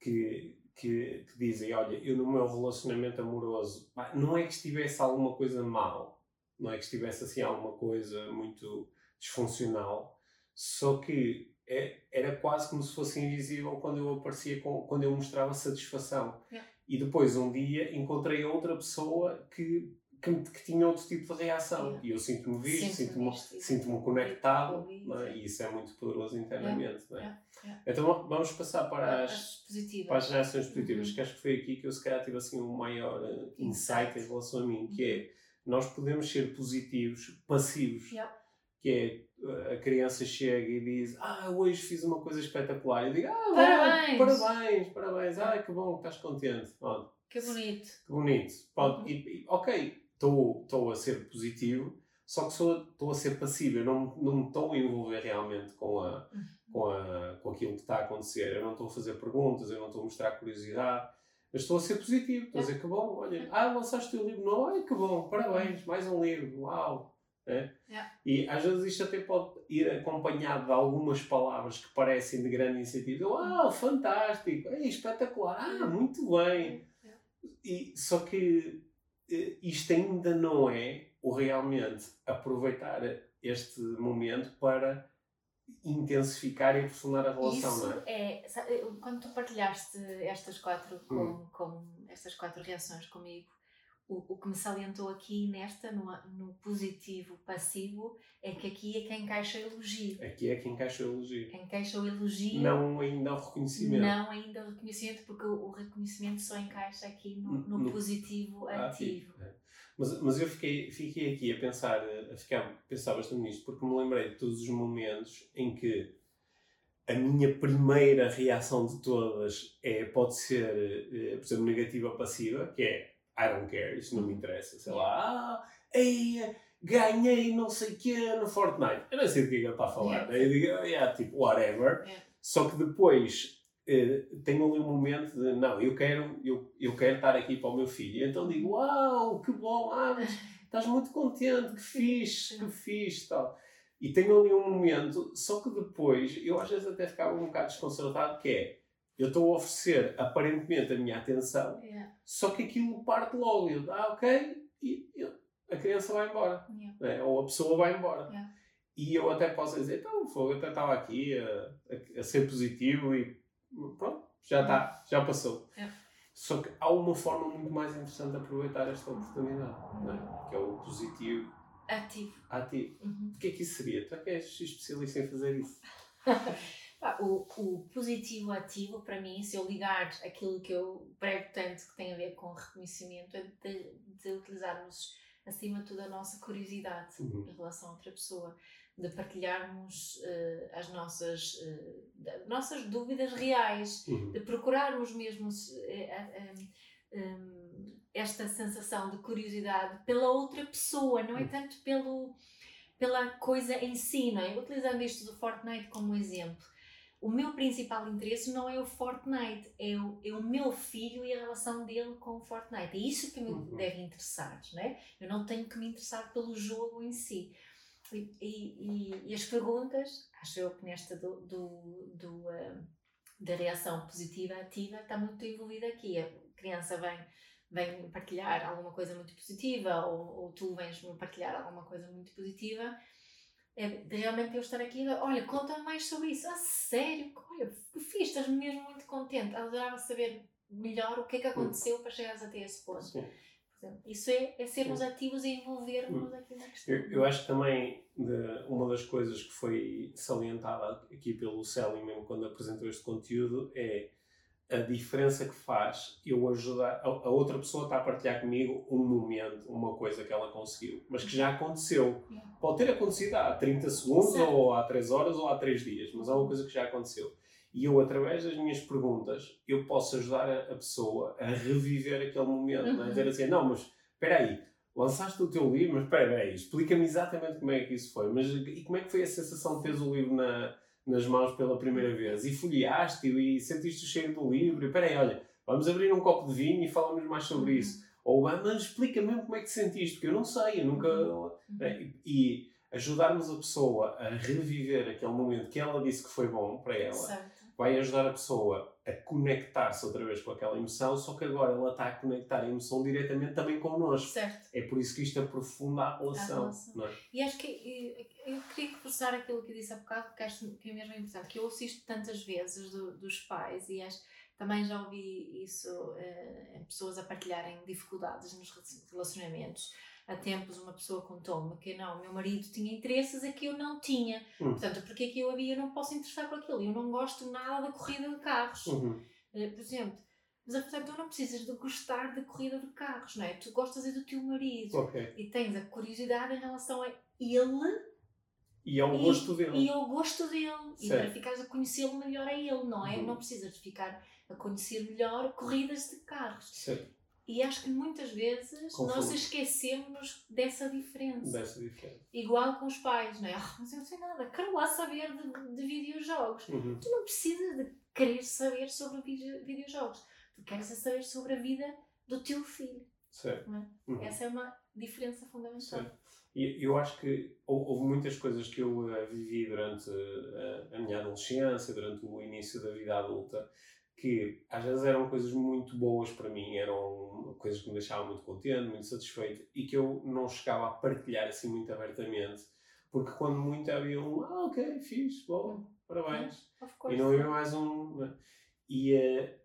que, que, que dizem, olha, eu no meu relacionamento amoroso, não é que estivesse alguma coisa mal, não é que estivesse assim alguma coisa muito disfuncional, só que é, era quase como se fosse invisível quando eu aparecia, com, quando eu mostrava satisfação. Yeah. E depois, um dia, encontrei outra pessoa que, que, que tinha outro tipo de reação. Yeah. E eu sinto-me visto, Sinto-me visto, sinto conectado, é? e isso é muito poderoso internamente. é? Yeah, yeah. Então vamos passar para as, As positivas. para as reações positivas, Uhum. que acho que foi aqui que eu se calhar tive assim um maior insight Insight. em relação a mim, que é nós podemos ser positivos, passivos, Yeah. que é eh, a criança chega e diz ah, hoje fiz uma coisa espetacular, e eu digo ah, Parabéns! parabéns, parabéns, ah, que bom, estás contente, Pronto, Que bonito. que bonito, Pronto, Uhum. e, e, ok, estou a ser positivo, só que estou a ser passivo, eu não, não me estou a envolver realmente com a com, a, com aquilo que está a acontecer. Eu não estou a fazer perguntas, eu não estou a mostrar curiosidade, mas estou a ser positivo. Estou a dizer que bom, olha, ah, lançaste o livro novo, olha que bom, parabéns, mais um livro, uau. É? Yeah. E às vezes isto até pode ir acompanhado de algumas palavras que parecem de grande incentivo. Uau, fantástico, é espetacular, ah, muito bem. Yeah. E, só que eh, isto ainda não é o realmente aproveitar este momento para intensificar e aprofundar a relação, Isso não é? é, eu- quando tu partilhaste estas quatro, com, Hum. com estas quatro reações comigo, o, o que me salientou aqui nesta, no, no positivo passivo, é que aqui é quem encaixa o elogio. Aqui é que encaixa o elogio. Quem encaixa o elogio, Não ainda o reconhecimento. não ainda o reconhecimento, porque o, reconhecimento só encaixa aqui no, no No- positivo ativo. É. Mas, mas eu fiquei, fiquei aqui a pensar, a ficar, a pensar bastante nisto, porque me lembrei de todos os momentos em que a minha primeira reação de todas é, pode ser, eh, por exemplo, negativa ou passiva, que é I don't care, isso não me interessa. Sei lá, ah, ei, ganhei não sei o quê no Fortnite. Eu não sei do que é que ele está a falar. né? Eu digo, yeah, tipo, whatever. Yeah. Só que depois eh, tenho ali um momento de, não, eu quero, eu, eu quero estar aqui para o meu filho. Então digo, uau, que bom, ah, mas estás muito contente, que fixe, que fixe, tal. E tenho ali um momento, só que depois, eu às vezes até ficava um bocado desconcertado, que é, eu estou a oferecer aparentemente a minha atenção, Yeah, só que aquilo parte logo. Eu, ah, ok, e a criança vai embora, yeah. né? ou a pessoa vai embora. Yeah. E eu até posso dizer, então, fogo, eu até estava aqui a, a- a ser positivo e pronto, já está, já passou. Yeah. Só que há uma forma muito mais interessante de aproveitar esta oportunidade, é? que é o positivo Ativo. ativo. Uhum. O que é que isso seria? Tu é que és especialista em fazer isso. O, o positivo ativo, para mim, se eu ligar aquilo que eu prego tanto que tem a ver com reconhecimento, é de, de utilizarmos, acima de tudo, a nossa curiosidade Uhum. em relação a outra pessoa, de partilharmos eh, as nossas, da- nossas dúvidas reais, Uhum. de procurarmos mesmo eh, eh, eh, esta sensação de curiosidade pela outra pessoa, não é Uhum. tanto pelo, pela coisa em si, não é? Utilizando isto do Fortnite como exemplo, o meu principal interesse não é o Fortnite, é o, é o meu filho e a relação dele com o Fortnite. É isso que me Uhum. deve interessar, não é? Eu não tenho que me interessar pelo jogo em si. E, e- e- as perguntas, acho eu que nesta do, do, do, ah, da reação positiva ativa está muito envolvida aqui. A criança vem, vem partilhar alguma coisa muito positiva ou, ou tu vens partilhar alguma coisa muito positiva. É de realmente eu estar aqui, olha, conta mais sobre isso. Ah, sério? Olha, que fiz, estás mesmo muito contente. Adorava saber melhor o que é que aconteceu para chegares até esse ponto. Sim. Isso é, é sermos ativos e envolvermos aqui na questão. Eu, eu acho que também de- uma das coisas que foi salientada aqui pelo Seligman quando apresentou este conteúdo é a diferença que faz eu ajudar a, a outra pessoa está a partilhar comigo um momento, uma coisa que ela conseguiu, mas que já aconteceu. Pode ter acontecido há 30 segundos, Certo. ou há 3 horas, ou há 3 dias, mas é uma coisa que já aconteceu. E eu, através das minhas perguntas, eu posso ajudar a, a pessoa a reviver aquele momento. Não é? Uhum. Dizer assim, não, mas espera aí, lançaste o teu livro, mas espera aí, explica-me exatamente como é que isso foi. Mas e como é que foi a sensação de teres o livro na, nas mãos pela primeira vez? E folheaste e sentiste o cheiro do livro? E espera aí, olha, vamos abrir um copo de vinho e falamos mais sobre Uhum. isso. Ou, ah, mas explica mesmo como é que te sentiste, porque eu não sei, eu nunca... Uhum. E, e ajudarmos a pessoa a reviver aquele momento que ela disse que foi bom para ela, Certo. Vai ajudar a pessoa a conectar-se outra vez com aquela emoção, só que agora ela está a conectar a emoção diretamente também connosco. Certo. É por isso que isto aprofunda a relação. relação. Não é? E acho que eh, eu queria reforçar aquilo que eu disse há bocado, que acho que é mesmo importante, que eu ouço isto tantas vezes do- dos pais e acho, também já ouvi isso em pessoas a partilharem dificuldades nos relacionamentos. Há tempos uma pessoa contou-me que não, o meu marido tinha interesses a que eu não tinha. Hum. Portanto, porque é que eu havia, eu não posso interessar por aquilo. Eu não gosto nada da corrida de carros. Uhum. Eh, por exemplo, mas portanto, tu não precisas de gostar de corrida de carros, não é? Tu gostas é do teu marido Ok. e tens a curiosidade em relação a ele E é o E- gosto dele. e ao gosto dele e Certo. para ficares a conhecê-lo melhor a ele, não é? Uhum. Não precisas de ficar a conhecer melhor corridas de carros. Certo. E acho que muitas vezes Confundo. nós esquecemos dessa diferença. Dessa diferença. Igual com os pais, não é? Ah, mas eu não sei nada, quero lá saber de, de videojogos. Uhum. Tu não precisas de querer saber sobre videojogos. Tu queres é saber sobre a vida do teu filho. Certo. É? Uhum. Essa é uma diferença fundamental. Certo. E eu acho que hou- houve muitas coisas que eu eh, vivi durante eh, a minha adolescência, durante o início da vida adulta, que às vezes eram coisas muito boas para mim, eram coisas que me deixavam muito contente, muito satisfeito e que eu não chegava a partilhar assim muito abertamente, porque quando muito havia um, ah, ok, fixe, bom, parabéns. Of E não havia mais um. né? E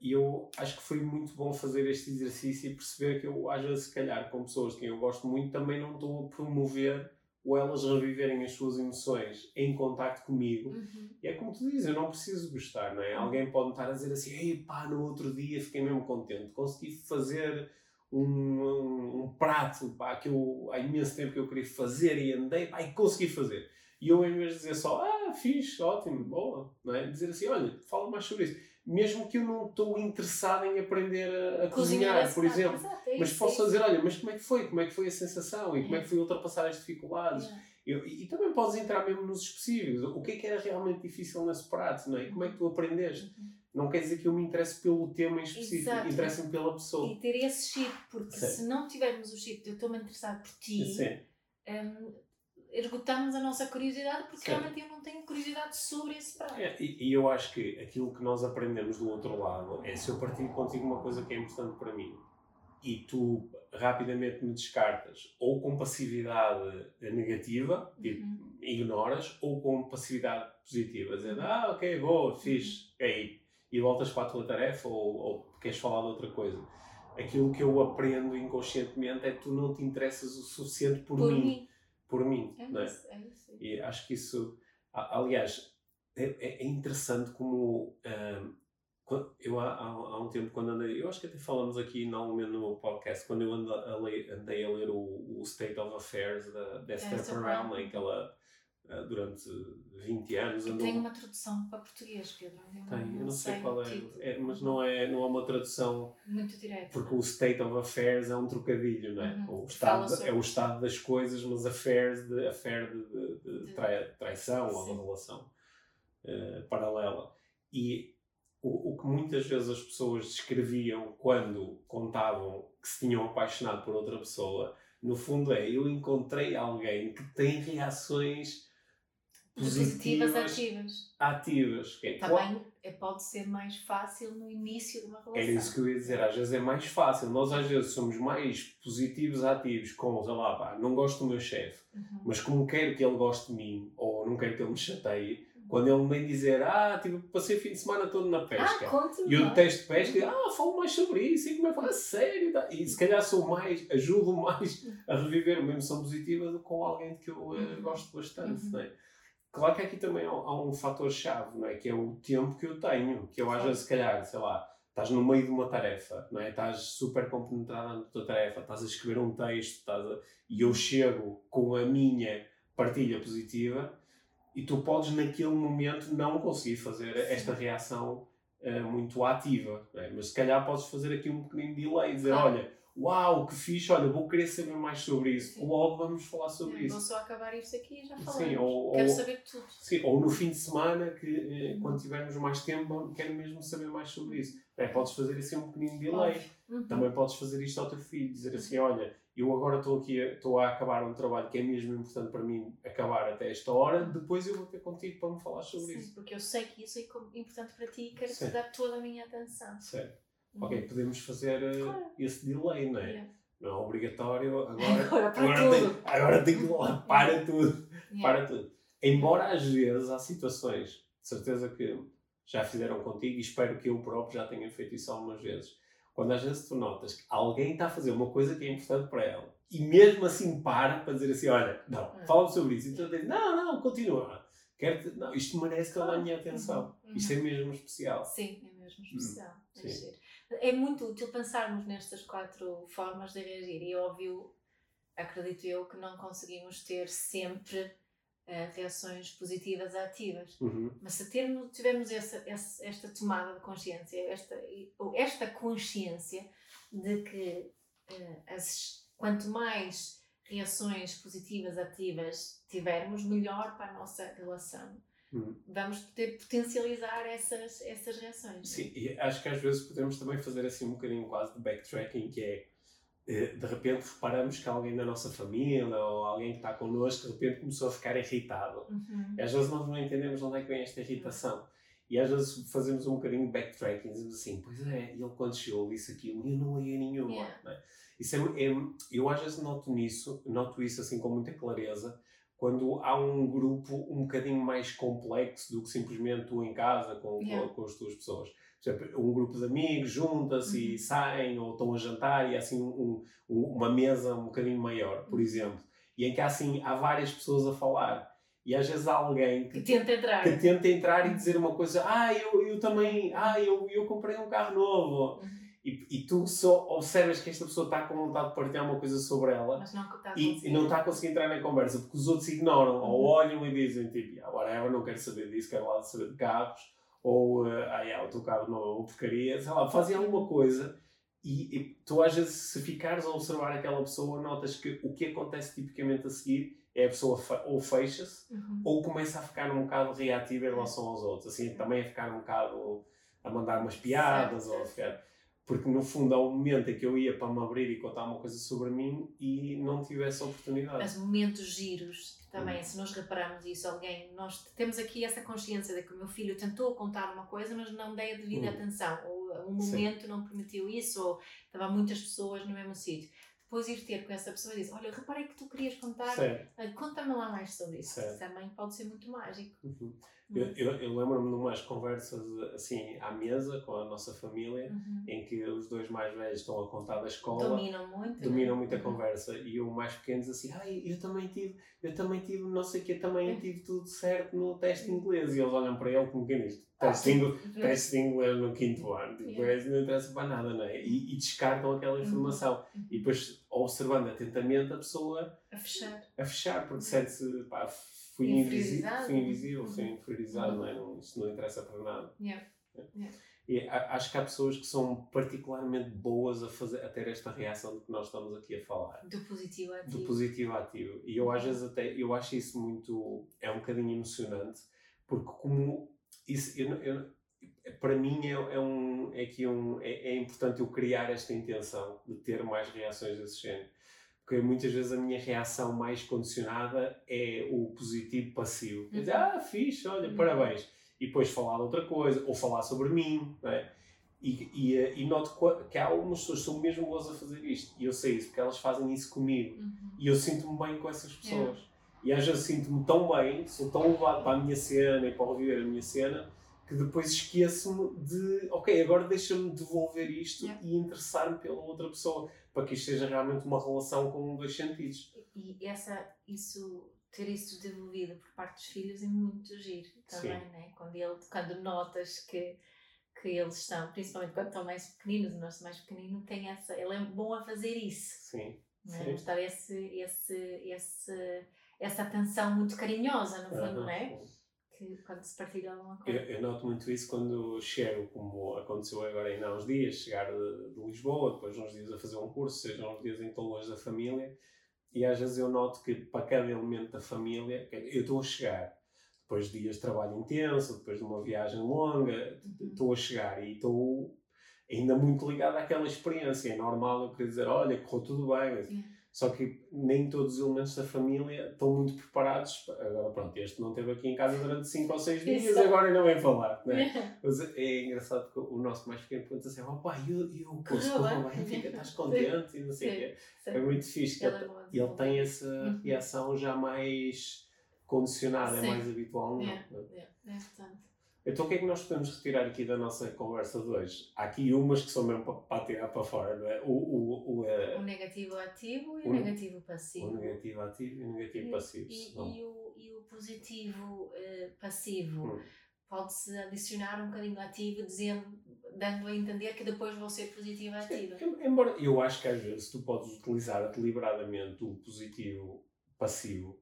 e eu acho que foi muito bom fazer este exercício e perceber que eu, às vezes, se calhar, com pessoas de quem eu gosto muito, também não estou a promover ou elas reviverem as suas emoções em contacto comigo. Uhum. E é como tu dizes, eu não preciso gostar, não é? Alguém pode estar a dizer assim, ei pá, no outro dia fiquei mesmo contente, consegui fazer um, um, um prato pá, que eu, há imenso tempo que eu queria fazer e andei pá, e consegui fazer. E eu, em vez de dizer só, ah, fixe, ótimo, boa, não é? Dizer assim, olha, fala mais sobre isso. Mesmo que eu não estou interessado em aprender a, a cozinhar, esse por exemplo. Exato, é Mas isso, posso é dizer, olha, mas como é que foi? Como é que foi a sensação? E como é que foi ultrapassar as dificuldades? Yeah. Eu- e, e também podes entrar mesmo nos específicos. O que é que era realmente difícil nesse prato, não é? E como é que tu aprendeste? Uhum. Não quer dizer que eu me interesse pelo tema em específico, interessa-me pela pessoa. E ter esse chip, porque Sim. se não tivermos o chip de eu estou-me a interessar por ti, Sim, hum, esgotamos a nossa curiosidade porque Sim. realmente eu não tenho curiosidade sobre esse prato. É, e, e eu acho que aquilo que nós aprendemos do outro lado é se eu partilho contigo uma coisa que é importante para mim e tu rapidamente me descartas ou com passividade negativa, tipo, Uhum. ignoras, ou com passividade positiva, dizendo, ah, ok, boa, fixe, aí, e voltas para a tua tarefa ou, ou queres falar de outra coisa. Aquilo que eu aprendo inconscientemente é que tu não te interessas o suficiente por, Por mim, mim. Por mim, É não é? isso, é isso. E acho que isso, aliás, é, é- é interessante como quan- eu há, há- um tempo quando andei, eu acho que até falamos aqui momento no podcast, quando eu ando a ler- andei a ler o, o State of Affairs da, da Esther Esther Perel, em que ela durante 20 anos andou... tenho uma tradução para português, Pedro. Eu Tem, eu não sei, qual o é, é, mas não é, não é uma tradução Muito direto. porque o state of affairs é um trocadilho, não é? Uhum. O estado, sobre- É o estado das coisas, mas affairs de, affair de, de- de trai- traição ou Sim. de relação eh, paralela. e o, o que muitas vezes as pessoas descreviam quando contavam que se tinham apaixonado por outra pessoa, no fundo é eu encontrei alguém que tem reações positivas, ativas. ativas. Que é, Também é, pode ser mais fácil no início de uma relação. Era isso que eu ia dizer, às vezes é mais fácil. Nós às vezes somos mais positivos, ativos, com, sei lá, pá, não gosto do meu chefe, uhum. mas como quero que ele goste de mim, ou não quero que ele me chateie, quando ele me vem dizer, ah, tipo, passei o fim de semana todo na pesca. Ah, e eu detesto pesca, ah, falo mais sobre isso, e como é que fala, sério? E se calhar sou mais, ajudo mais a reviver uma emoção positiva do que com alguém que eu uh, gosto bastante, uhum. não é? Claro que aqui também há, há um fator-chave, não é? Que é o tempo que eu tenho, que eu às vezes, se calhar, sei lá, estás no meio de uma tarefa, não é? Estás super compenetrada na tua tarefa, estás a escrever um texto, estás a... e eu chego com a minha partilha positiva e tu podes naquele momento não conseguir fazer esta reação uh, muito ativa, é? mas se calhar podes fazer aqui um pequenino delay, dizer, olha, uau, que fixe, olha, vou querer saber mais sobre isso, sim. logo vamos falar sobre isso. Vou só acabar isto aqui e já falamos. Sim, ou, quero ou, saber tudo. Sim, ou no fim de semana, que eh, quando tivermos mais tempo, quero mesmo saber mais sobre isso. É, podes fazer assim um pequenino delay. Uhum. Também podes fazer isto ao teu filho, dizer assim, olha, eu agora estou aqui, estou a acabar um trabalho que é mesmo importante para mim acabar até esta hora, depois eu vou ter contigo para me falar sobre Sim, isso. porque eu sei que isso é importante para ti e quero te dar toda a minha atenção. Certo. Uhum. Ok, podemos fazer uh, claro. esse delay, não é? Yeah. Não é obrigatório, agora, agora, para agora, tudo. Tem, agora tem que para tudo. Yeah. Para tudo. Embora às vezes há situações, de certeza que já fizeram contigo e espero que eu próprio já tenha feito isso algumas vezes quando às vezes tu notas que alguém está a fazer uma coisa que é importante para ela e mesmo assim para para dizer assim: olha, não, hum. fala sobre isso. E tu dizes: não, não, continua. Quero não, isto merece toda a minha atenção. Uhum. Isto é mesmo especial. Sim, é mesmo especial. Hum. É, é muito útil pensarmos nestas quatro formas de reagir. E óbvio, acredito eu, que não conseguimos ter sempre Uh, reações positivas ativas. Uhum. Mas se termos, tivermos essa, essa, esta tomada de consciência, esta, esta consciência de que uh, as, quanto mais reações positivas ativas tivermos, melhor para a nossa relação. Uhum. Vamos poder potencializar essas, essas reações. Sim, e acho que às vezes podemos também fazer assim um bocadinho quase de backtracking, que é eh, de repente reparamos que alguém da nossa família ou alguém que está connosco de repente começou a ficar irritado. Uhum. E às vezes nós não entendemos onde é que vem esta irritação. E às vezes fazemos um bocadinho de backtracking, dizemos assim, pois é, ele quando chegou disse aquilo e eu não liguei nenhuma. Yeah. Né? Isso é, é, eu às vezes noto nisso, noto isso assim com muita clareza, quando há um grupo um bocadinho mais complexo do que simplesmente tu em casa com, yeah. com, com as tuas pessoas um grupo de amigos junta-se uhum. e saem ou estão a jantar e há assim um, um, uma mesa um bocadinho maior, por uhum. exemplo, e em que há, assim, há várias pessoas a falar. E às vezes há alguém que, que, tenta entrar, que tenta entrar e dizer uma coisa, ah, eu, eu também, ah, eu, eu comprei um carro novo. Uhum. E, e, tu só observas que esta pessoa está com vontade de partilhar uma coisa sobre ela não está e, e, não está a conseguir entrar na conversa porque os outros ignoram uhum. ou olham e dizem tipo, agora eu não quero saber disso, quero lá saber de carros ou uh, ah, yeah, o teu carro não é uma porcaria, sei lá, fazem alguma coisa e, e, tu às vezes se ficares a observar aquela pessoa notas que o que acontece tipicamente a seguir é a pessoa ou fecha-se uhum. ou começa a ficar um bocado reativa em relação aos outros, assim também a ficar um bocado a mandar umas piadas certo, ou a ficar porque no fundo há um momento em que eu ia para me abrir e contar uma coisa sobre mim e não tive essa oportunidade. Mas momentos giros também, hum. se nós repararmos isso, alguém, nós temos aqui essa consciência de que o meu filho tentou contar uma coisa, mas não dei a devida hum. atenção, ou um momento Sim. não permitiu isso, ou estavam muitas pessoas no mesmo sítio. Depois ir ter com essa pessoa e dizer: Olha, reparei que tu querias contar, conta-me lá mais sobre isso. Certo. Também pode ser muito mágico. Uhum. Eu, eu, eu lembro-me de umas conversas assim à mesa com a nossa família, uhum. em que os dois mais velhos estão a contar da escola. Dominam muito. Dominam né? muito a uhum. conversa. E o mais pequeno diz assim: Ai, eu também tive, eu também tive, não sei o que, também uhum. tive tudo certo no teste inglês. E eles olham para ele como quem diz: Teste, ah, teste de inglês no quinto ano. Tipo, yeah. não interessa para nada, não é? E, e descartam aquela uhum. informação. Uhum. E depois, observando atentamente, a pessoa. A fechar. A fechar, porque sente-se fui invisível, fui invisível, fui uhum. inferiorizado, não é? Não, isso não interessa para nada. Yeah. Yeah. E acho que há pessoas que são particularmente boas a, fazer, a ter esta reação de que nós estamos aqui a falar. Do positivo ativo. Do positivo ativo. E eu às vezes até, eu acho isso muito, é um bocadinho emocionante, porque como, isso, eu, eu, para mim é, é, um, é, que um, é, é, importante eu criar esta intenção de ter mais reações desse género. Porque muitas vezes a minha reação mais condicionada é o positivo passivo. Uhum. Dizer, ah, fixe, olha, uhum. parabéns. E depois falar de outra coisa, ou falar sobre mim, não é? E, e, e, noto que há algumas pessoas que são mesmo boas a fazer isto. E eu sei isso, porque elas fazem isso comigo. Uhum. E eu sinto-me bem com essas pessoas. Yeah. E às vezes sinto-me tão bem, sou tão levado para a minha cena e para ouvir a minha cena, que depois esqueço-me de, ok, agora deixa-me devolver isto yeah. e interessar-me pela outra pessoa, para que isto seja realmente uma relação com dois sentidos. E essa, isso, ter isso devolvido por parte dos filhos é muito giro também, né? quando, ele, quando notas que, que eles estão, principalmente quando estão mais pequeninos, o nosso mais pequenino tem essa, ele é bom a fazer isso. Sim. Né? Sim. Mostrar esse, esse, esse, essa atenção muito carinhosa, no fundo, não é? Que quando se partilha alguma coisa. Eu, eu, noto muito isso quando chego, como aconteceu agora ainda há uns dias, chegar de, de, Lisboa, depois uns dias a fazer um curso, sejam uns dias em longe da família, e às vezes eu noto que para cada elemento da família, eu estou a chegar, depois de dias de trabalho intenso, depois de uma viagem longa, uhum. estou a chegar e estou ainda muito ligado àquela experiência. É normal eu querer dizer, olha, correu tudo bem. Só que nem todos os elementos da família estão muito preparados. Agora, pronto, este não esteve aqui em casa durante 5 ou 6 dias, Isso. agora ainda vem falar. Né? Mas é engraçado que o nosso mais pequeno pergunta assim: oh, pai, e o curso correu bem? Fica, estás contente? E não sei o quê. É muito fixe. Ele, ele, ele tem essa uhum. reação já mais condicionada, é mais habitual. Não, é, é, é, portanto. Então o que é que nós podemos retirar aqui da nossa conversa de hoje? Há aqui umas que são mesmo para, para tirar para fora, não é? O, o, o, é... o negativo ativo e o, negativo passivo. O negativo ativo e o negativo e, passivo. E, e, o, e o positivo uh, passivo hum. pode-se adicionar um bocadinho ativo, dizendo, dando a entender que depois vão ser positivo e ativa. Embora eu acho que às vezes tu podes utilizar deliberadamente o positivo passivo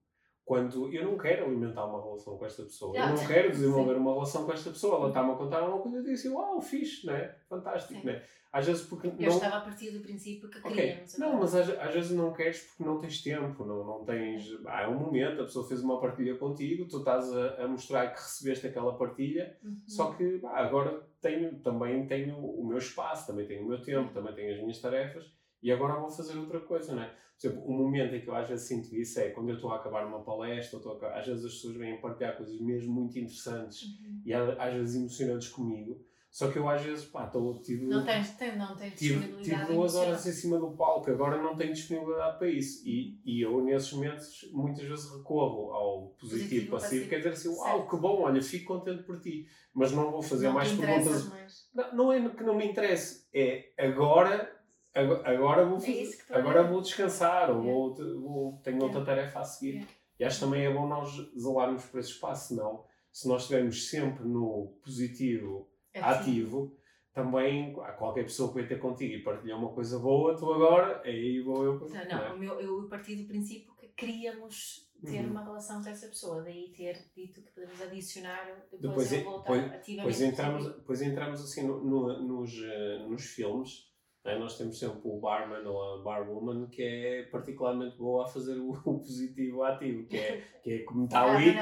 quando eu não quero alimentar uma relação com esta pessoa, eu não quero desenvolver Sim. uma relação com esta pessoa, ela está-me a contar uma coisa e eu assim, uau, fixe, né? Fantástico, Sim. né? Às vezes porque. Eu não... estava a partir do princípio que queríamos. Okay. Não, mas às, às, vezes não queres porque não tens tempo, não, não tens. Ah, é um momento, a pessoa fez uma partilha contigo, tu estás a, a mostrar que recebeste aquela partilha, uhum. só que agora tenho, também tenho o meu espaço, também tenho o meu tempo, também tenho as minhas tarefas e agora vou fazer outra coisa, não é? Por exemplo, o momento em que eu às vezes sinto isso é quando eu estou a acabar uma palestra, ou a, às vezes as pessoas vêm partilhar coisas mesmo muito interessantes uhum. e às vezes emocionantes comigo. Só que eu às vezes, pá, estou, tive... Não tens, tem, não tens tive, tive duas horas em cima do palco, agora não tenho disponibilidade para isso. E, e eu, nesses momentos, muitas vezes recorro ao positivo, positivo passivo, passivo, quer dizer assim, uau, que bom, olha, fico contente por ti. Mas não vou fazer não mais perguntas. Mais. Não, não é que não me interesse, é agora agora vou, fazer, é agora vou descansar ou vou, vou, tenho outra tarefa a seguir. E acho também é bom nós zelarmos por esse espaço, senão, se nós estivermos sempre no positivo ativo, também qualquer pessoa que vai ter contigo e partilhar uma coisa boa, tu agora, aí vou eu. Não, não, não é? eu parti do princípio que queríamos ter uhum. uma relação com essa pessoa, daí ter dito que podemos adicionar depois, depois voltar pois, ativamente. Pois entramos, entramos assim no, no, nos, uh, nos filmes é? Nós temos sempre o barman ou a barwoman que é particularmente boa a fazer o, o positivo ativo, que é, que é como está ali,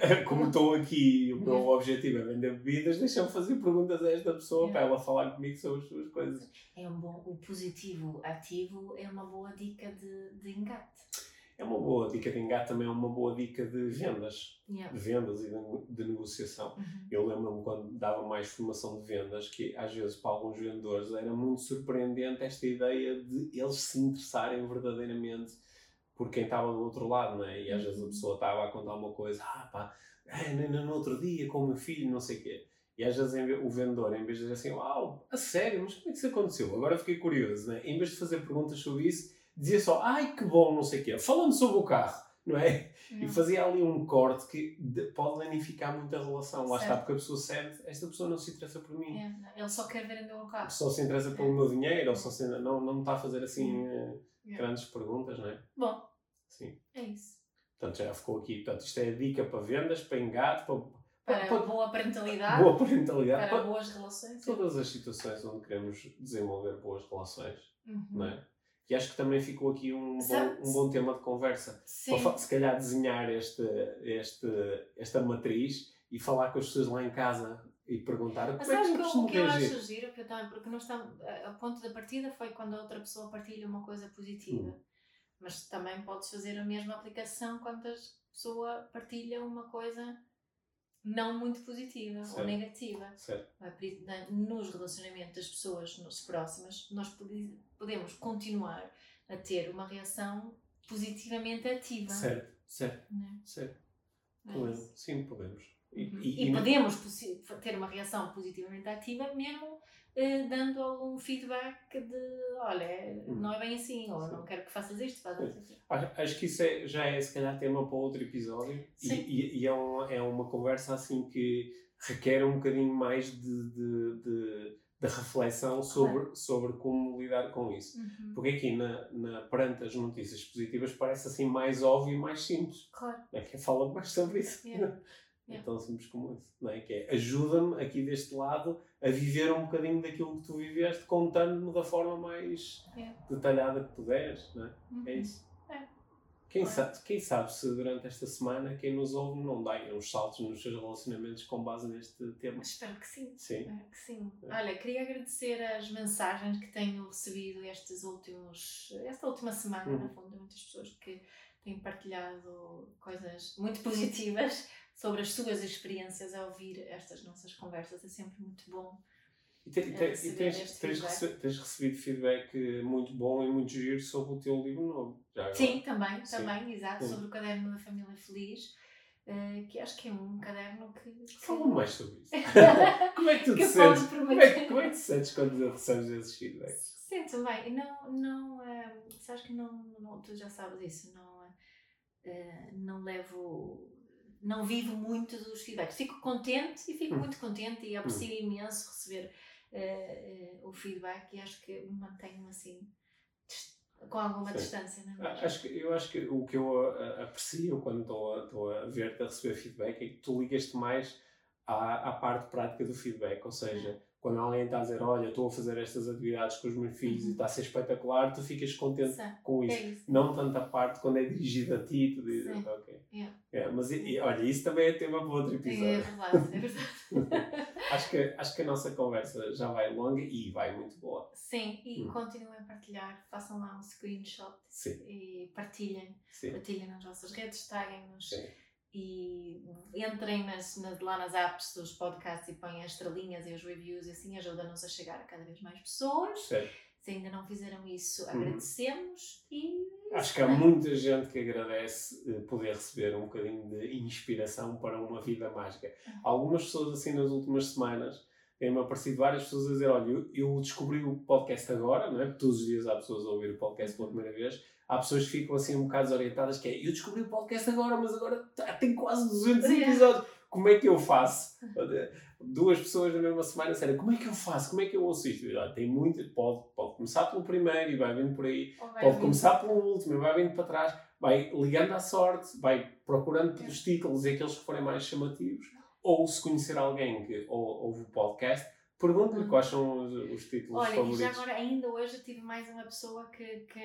como estou aqui, o meu objetivo é vender bebidas, deixa-me fazer perguntas a esta pessoa para ela falar comigo sobre as suas coisas. É um bom, o positivo ativo é uma boa dica de, de engate é uma boa dica de engate, também é uma boa dica de vendas, yeah. de vendas e de, de negociação. Uhum. Eu lembro-me quando dava mais formação de vendas que às vezes para alguns vendedores era muito surpreendente esta ideia de eles se interessarem verdadeiramente por quem estava do outro lado, não é? E às vezes a uhum. pessoa estava a contar uma coisa, ah pá, é, no outro dia com o meu filho, não sei o quê. E às vezes o vendedor, em vez de dizer assim, uau, a sério, mas como é que isso aconteceu? Agora fiquei curioso, né? Em vez de fazer perguntas sobre isso, dizia só, ai que bom, não sei o quê, falando sobre o carro, não é? E fazia ali um corte que pode danificar muito a relação. Lá está, porque a pessoa sente, esta pessoa não se interessa por mim. É, ele só quer vender o carro. Só se interessa pelo meu dinheiro, ou só se, não, não está a fazer assim uh, grandes perguntas, não é? Bom, Sim. é isso. Portanto, já ficou aqui. Portanto, isto é a dica para vendas, para engate, para, para, para boa parentalidade, boa parentalidade para, para boas relações. Todas as situações onde queremos desenvolver boas relações, uhum. não é? E acho que também ficou aqui um bom, um bom tema de conversa. Sim. Para, se calhar desenhar este, este, esta matriz e falar com as pessoas lá em casa e perguntar Mas como é que que, o que eu reagir. acho giro, que eu também, porque nós estamos, a a ponto da partida foi quando a outra pessoa partilha uma coisa positiva. Hum. Mas também podes fazer a mesma aplicação quando a pessoa partilha uma coisa não muito positiva Certo. ou negativa. Certo. É? Na- Nos relacionamentos das pessoas nos próximas, nós pode- podemos continuar a ter uma reação positivamente ativa. Certo, certo, não é? certo. É Podemos. Sim, podemos. E, Uhum. e- E, podemos ter uma reação positivamente ativa, mesmo dando algum feedback de olha, Hum. não é bem assim, ou Sim. não quero que faças isto, faz Sim. assim. Acho, que isso é- já é se calhar tema para outro episódio e, Sim. e- e é, um- é uma conversa assim que requer um bocadinho mais de, de, de, de reflexão sobre, sobre como lidar com isso. Uhum. Porque aqui na, na, perante as notícias positivas parece assim mais óbvio e mais simples. Claro. É? Quem fala mais sobre isso? Yeah. É Yeah. tão simples como isso. Não é? Que é ajuda-me aqui deste lado a viver um bocadinho daquilo que tu viveste, contando-me da forma mais Yeah. detalhada que puderes. Não é? Uhum. É isso. Quem, sabe, quem sabe se durante esta semana quem nos ouve não dá uns saltos nos seus relacionamentos com base neste tema. Espero que sim. Sim. Espero que sim. É. Olha, queria agradecer as mensagens que tenho recebido estes últimos, esta última semana, Uhum. no fundo, de muitas pessoas que têm partilhado coisas muito positivas sobre as suas experiências a ouvir estas nossas conversas. É sempre muito bom. E, te- te- e tens, tens, rece- tens recebido feedback eh, muito bom e muito giro sobre o teu livro novo. Sim, também, Sim. também, exato, Sim. sobre o caderno da família feliz, eh, que acho que é um caderno que. que- Fala mais sobre isso. como é que tu te que sentes? pode Como é, como é que te sentes quando recebes esses feedbacks? Sinto bem, não, não, eh, sabes que não, não, tu já sabes isso, não, eh, não levo, não vivo muito dos feedbacks. Fico contente e fico Hum. muito contente e aprecio imenso receber eh, eh, o feedback e acho que mantenho assim com alguma Sim. distância, não é? Ah, Acho que, eu acho que o que eu ah, aprecio quando estou a, estou a ver-te a receber feedback é que tu ligas-te mais à, à parte prática do feedback, ou seja, quando alguém está a dizer, olha, estou a fazer estas atividades com os meus filhos e Uhum. está a ser espetacular, tu ficas contente Sim, com é isso. isso. Não tanto a parte quando é dirigida a ti, tu dizes, Sim. ok. Yeah. É, mas e- e, olha, isso também é tema para outro É episódio. verdade, é verdade. acho, que, acho que a nossa conversa já vai longa e vai muito boa. Sim, e Hum. continuem a partilhar, façam lá um screenshot Sim, e partilhem, sim, partilhem nas vossas redes, taguem-nos. e entrem nas, nas- lá nas apps dos podcasts e põem as estrelinhas e os reviews e assim ajuda-nos a chegar a cada vez mais pessoas. Certo. Se ainda não fizeram isso, Uhum. agradecemos e Acho que há muita gente que agradece eh, poder receber um bocadinho de inspiração para uma vida mágica. Algumas pessoas, assim, nas últimas semanas, têm-me aparecido várias pessoas a dizer: Olha, eu, descobri o podcast agora, não é? Todos os dias há pessoas a ouvir o podcast pela primeira vez. Há pessoas que ficam assim um bocado desorientadas, que é: Eu descobri o podcast agora, mas agora tá- tem quase 200 Yeah. episódios. Como é que eu faço? Duas pessoas na mesma semana disseram: Como é que eu faço? Como é que eu ouço isto? "Olha, Tem muito, pode, pode começar pelo primeiro e vai vindo por aí. Pode vir- começar pelo último e vai vindo para trás, vai ligando à sorte, vai procurando pelos títulos e aqueles que forem mais chamativos, ou se conhecer alguém que ou- ouve o podcast, pergunte-lhe Hum. quais são os, os títulos Olha, e favoritos. já agora, ainda hoje eu tive mais uma pessoa que, que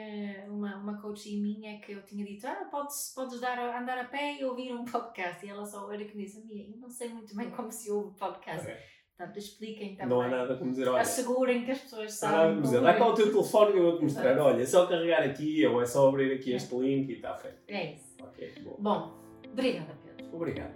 uma, uma coach minha que eu tinha dito: Ah, podes, podes dar, andar a pé e ouvir um podcast. E ela só olha que me disse: Mia, eu não sei muito bem como se ouve podcast. Ok. Portanto, expliquem também. Não há nada como dizer, olha, Assegurem que as pessoas não há nada sabem. como dizer, dá cá o teu telefone que eu vou-te mostrar, olha, é só carregar aqui ou é só abrir aqui É. este link e está feito. É isso. Ok, bom. Bom, obrigada, Pedro. Obrigado.